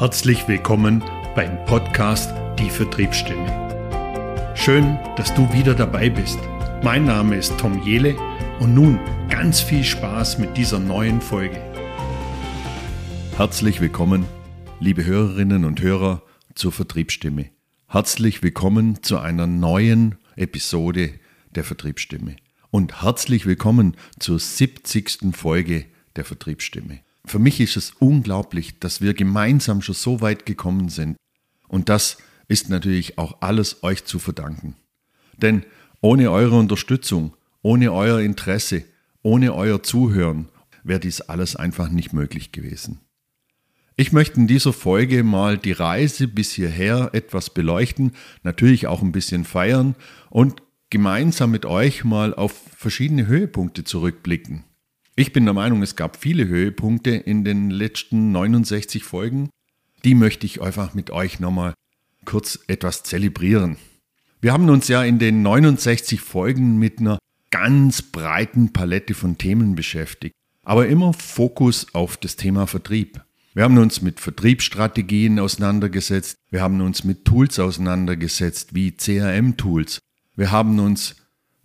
Herzlich willkommen beim Podcast Die Vertriebsstimme. Schön, dass du wieder dabei bist. Mein Name ist Tom Jele und nun ganz viel Spaß mit dieser neuen Folge. Herzlich willkommen, liebe Hörerinnen und Hörer zur Vertriebsstimme. Herzlich willkommen zu einer neuen Episode der Vertriebsstimme. Und herzlich willkommen zur 70. Folge der Vertriebsstimme. Für mich ist es unglaublich, dass wir gemeinsam schon so weit gekommen sind. Und das ist natürlich auch alles euch zu verdanken. Denn ohne eure Unterstützung, ohne euer Interesse, ohne euer Zuhören wäre dies alles einfach nicht möglich gewesen. Ich möchte in dieser Folge mal die Reise bis hierher etwas beleuchten, natürlich auch ein bisschen feiern und gemeinsam mit euch mal auf verschiedene Höhepunkte zurückblicken. Ich bin der Meinung, es gab viele Höhepunkte in den letzten 69 Folgen. Die möchte ich einfach mit euch nochmal kurz etwas zelebrieren. Wir haben uns ja in den 69 Folgen mit einer ganz breiten Palette von Themen beschäftigt, aber immer Fokus auf das Thema Vertrieb. Wir haben uns mit Vertriebsstrategien auseinandergesetzt, wir haben uns mit Tools auseinandergesetzt, wie CRM-Tools. Wir haben uns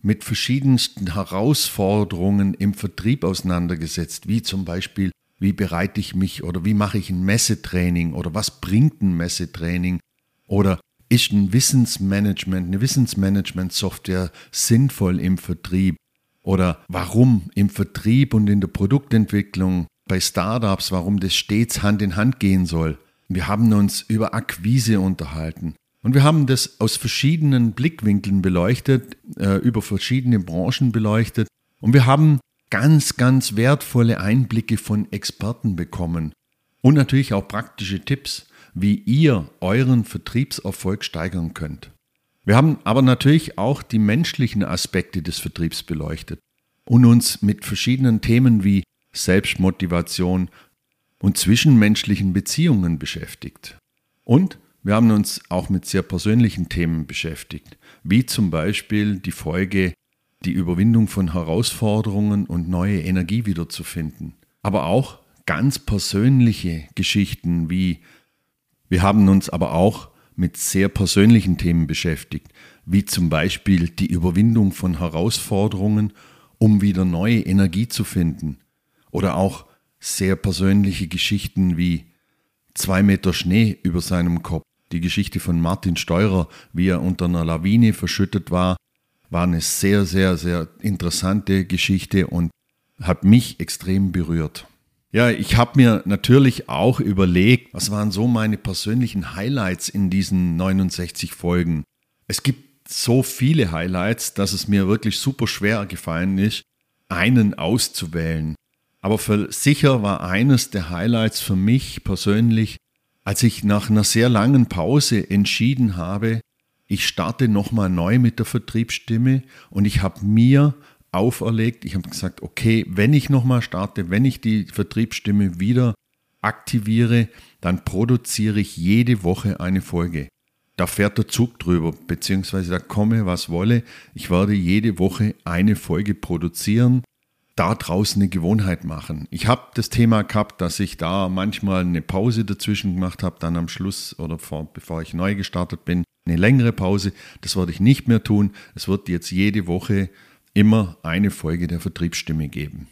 mit verschiedensten Herausforderungen im Vertrieb auseinandergesetzt, wie zum Beispiel, wie bereite ich mich oder wie mache ich ein Messetraining oder was bringt ein Messetraining oder ist ein Wissensmanagement, eine Wissensmanagement-Software sinnvoll im Vertrieb oder warum im Vertrieb und in der Produktentwicklung bei Startups, warum das stets Hand in Hand gehen soll. Wir haben uns über Akquise unterhalten. Und wir haben das aus verschiedenen Blickwinkeln beleuchtet, äh, über verschiedene Branchen beleuchtet. Und wir haben ganz, ganz wertvolle Einblicke von Experten bekommen. Und natürlich auch praktische Tipps, wie ihr euren Vertriebserfolg steigern könnt. Wir haben aber natürlich auch die menschlichen Aspekte des Vertriebs beleuchtet und uns mit verschiedenen Themen wie Selbstmotivation und zwischenmenschlichen Beziehungen beschäftigt. Und wir haben uns auch mit sehr persönlichen Themen beschäftigt, wie zum Beispiel die Folge, die Überwindung von Herausforderungen und neue Energie wiederzufinden. Aber auch ganz persönliche Geschichten wie wir haben uns aber auch mit sehr persönlichen Themen beschäftigt, wie zum Beispiel die Überwindung von Herausforderungen, um wieder neue Energie zu finden. Oder auch sehr persönliche Geschichten wie zwei Meter Schnee über seinem Kopf die Geschichte von Martin Steurer, wie er unter einer Lawine verschüttet war, war eine sehr, sehr, sehr interessante Geschichte und hat mich extrem berührt. Ja, ich habe mir natürlich auch überlegt, was waren so meine persönlichen Highlights in diesen 69 Folgen. Es gibt so viele Highlights, dass es mir wirklich super schwer gefallen ist, einen auszuwählen. Aber für sicher war eines der Highlights für mich persönlich als ich nach einer sehr langen Pause entschieden habe, ich starte nochmal neu mit der Vertriebsstimme und ich habe mir auferlegt, ich habe gesagt, okay, wenn ich nochmal starte, wenn ich die Vertriebsstimme wieder aktiviere, dann produziere ich jede Woche eine Folge. Da fährt der Zug drüber, beziehungsweise da komme, was wolle. Ich werde jede Woche eine Folge produzieren da draußen eine Gewohnheit machen. Ich habe das Thema gehabt, dass ich da manchmal eine Pause dazwischen gemacht habe, dann am Schluss oder vor, bevor ich neu gestartet bin, eine längere Pause. Das werde ich nicht mehr tun. Es wird jetzt jede Woche immer eine Folge der Vertriebsstimme geben.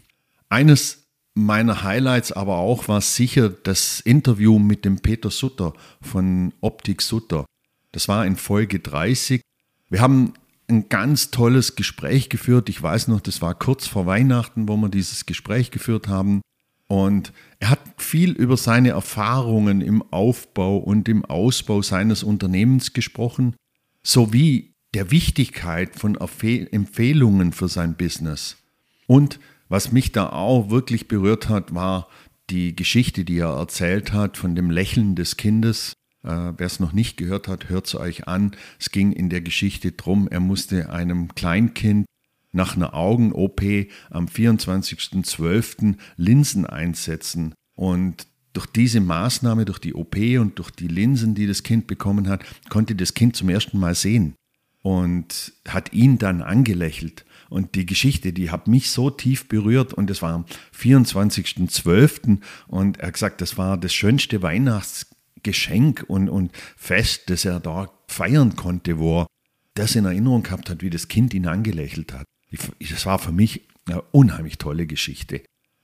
Eines meiner Highlights aber auch war sicher das Interview mit dem Peter Sutter von Optik Sutter. Das war in Folge 30. Wir haben ein ganz tolles Gespräch geführt. Ich weiß noch, das war kurz vor Weihnachten, wo wir dieses Gespräch geführt haben. Und er hat viel über seine Erfahrungen im Aufbau und im Ausbau seines Unternehmens gesprochen, sowie der Wichtigkeit von Empfehlungen für sein Business. Und was mich da auch wirklich berührt hat, war die Geschichte, die er erzählt hat von dem Lächeln des Kindes, Wer es noch nicht gehört hat, hört es euch an. Es ging in der Geschichte drum, er musste einem Kleinkind nach einer Augen-OP am 24.12. Linsen einsetzen. Und durch diese Maßnahme, durch die OP und durch die Linsen, die das Kind bekommen hat, konnte das Kind zum ersten Mal sehen und hat ihn dann angelächelt. Und die Geschichte, die hat mich so tief berührt und es war am 24.12. und er hat gesagt, das war das schönste Weihnachts Geschenk und, und Fest, das er da feiern konnte, wo er das in Erinnerung gehabt hat, wie das Kind ihn angelächelt hat. Das war für mich eine unheimlich tolle Geschichte.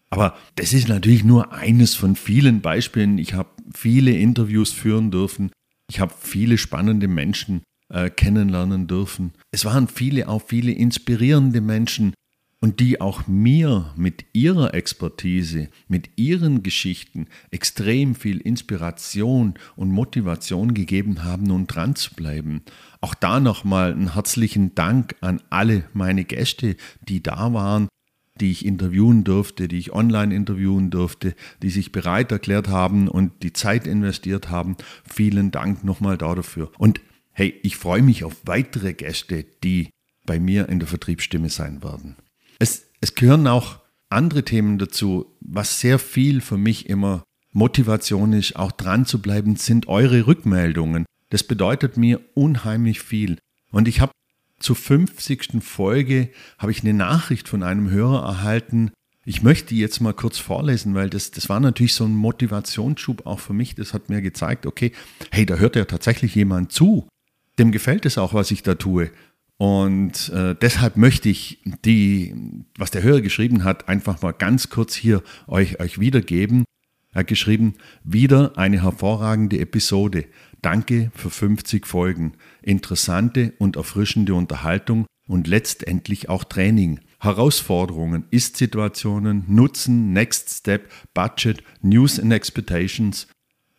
Aber das ist natürlich nur eines von vielen Beispielen. Ich habe viele Interviews führen dürfen. Ich habe viele spannende Menschen äh, kennenlernen dürfen. Es waren viele, auch viele inspirierende Menschen und die auch mir mit ihrer Expertise, mit ihren Geschichten extrem viel Inspiration und Motivation gegeben haben, um dran zu bleiben. Auch da nochmal einen herzlichen Dank an alle meine Gäste, die da waren, die ich interviewen durfte, die ich online interviewen durfte, die sich bereit erklärt haben und die Zeit investiert haben. Vielen Dank nochmal dafür. Und hey, ich freue mich auf weitere Gäste, die bei mir in der Vertriebsstimme sein werden. Es, es gehören auch andere Themen dazu. Was sehr viel für mich immer Motivation ist, auch dran zu bleiben, sind eure Rückmeldungen. Das bedeutet mir unheimlich viel. Und ich habe zur 50. Folge habe ich eine Nachricht von einem Hörer erhalten. Ich möchte die jetzt mal kurz vorlesen, weil das, das war natürlich so ein Motivationsschub auch für mich. Das hat mir gezeigt, okay, hey, da hört ja tatsächlich jemand zu. Dem gefällt es auch, was ich da tue. Und äh, deshalb möchte ich die, was der Hörer geschrieben hat, einfach mal ganz kurz hier euch, euch wiedergeben. Er hat geschrieben, wieder eine hervorragende Episode. Danke für 50 Folgen. Interessante und erfrischende Unterhaltung und letztendlich auch Training. Herausforderungen, Ist-Situationen, Nutzen, Next Step, Budget, News and Expectations.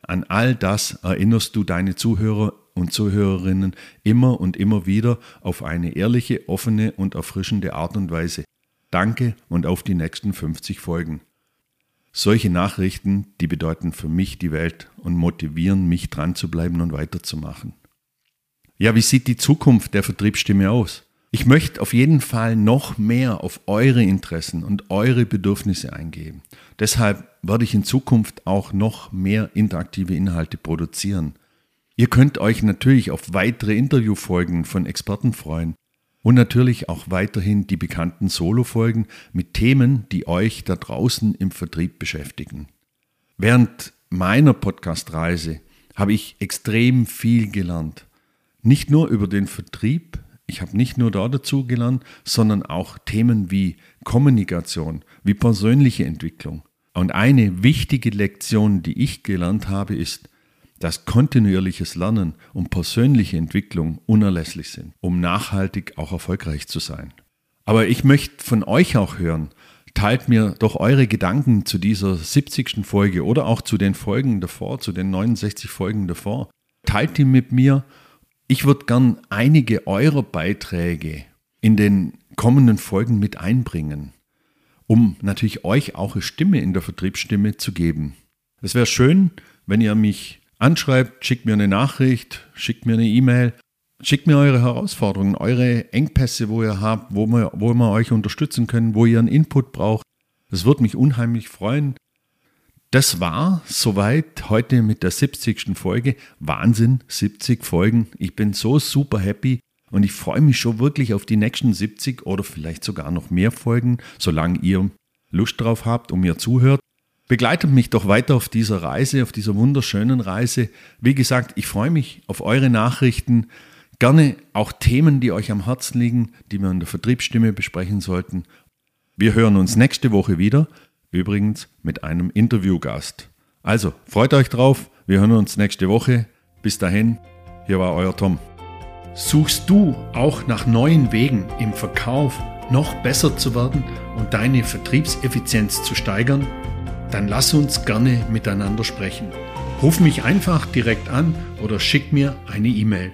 An all das erinnerst du deine Zuhörer und Zuhörerinnen immer und immer wieder auf eine ehrliche, offene und erfrischende Art und Weise. Danke und auf die nächsten 50 Folgen. Solche Nachrichten, die bedeuten für mich die Welt und motivieren mich dran zu bleiben und weiterzumachen. Ja, wie sieht die Zukunft der Vertriebsstimme aus? Ich möchte auf jeden Fall noch mehr auf eure Interessen und eure Bedürfnisse eingehen. Deshalb werde ich in Zukunft auch noch mehr interaktive Inhalte produzieren. Ihr könnt euch natürlich auf weitere Interviewfolgen von Experten freuen und natürlich auch weiterhin die bekannten Solo-Folgen mit Themen, die euch da draußen im Vertrieb beschäftigen. Während meiner Podcast-Reise habe ich extrem viel gelernt. Nicht nur über den Vertrieb, ich habe nicht nur da dazu gelernt, sondern auch Themen wie Kommunikation, wie persönliche Entwicklung. Und eine wichtige Lektion, die ich gelernt habe, ist, dass kontinuierliches Lernen und persönliche Entwicklung unerlässlich sind, um nachhaltig auch erfolgreich zu sein. Aber ich möchte von euch auch hören, teilt mir doch eure Gedanken zu dieser 70. Folge oder auch zu den Folgen davor, zu den 69 Folgen davor. Teilt die mit mir. Ich würde gern einige eurer Beiträge in den kommenden Folgen mit einbringen, um natürlich euch auch eine Stimme in der Vertriebsstimme zu geben. Es wäre schön, wenn ihr mich anschreibt, schickt mir eine Nachricht, schickt mir eine E-Mail, schickt mir eure Herausforderungen, eure Engpässe, wo ihr habt, wo wir, wo wir euch unterstützen können, wo ihr einen Input braucht. Das würde mich unheimlich freuen. Das war soweit heute mit der 70. Folge. Wahnsinn, 70 Folgen. Ich bin so super happy und ich freue mich schon wirklich auf die nächsten 70 oder vielleicht sogar noch mehr Folgen, solange ihr Lust drauf habt und mir zuhört. Begleitet mich doch weiter auf dieser Reise, auf dieser wunderschönen Reise. Wie gesagt, ich freue mich auf eure Nachrichten. Gerne auch Themen, die euch am Herzen liegen, die wir in der Vertriebsstimme besprechen sollten. Wir hören uns nächste Woche wieder, übrigens mit einem Interviewgast. Also, freut euch drauf. Wir hören uns nächste Woche. Bis dahin, hier war euer Tom. Suchst du auch nach neuen Wegen im Verkauf, noch besser zu werden und deine Vertriebseffizienz zu steigern? Dann lass uns gerne miteinander sprechen. Ruf mich einfach direkt an oder schick mir eine E-Mail.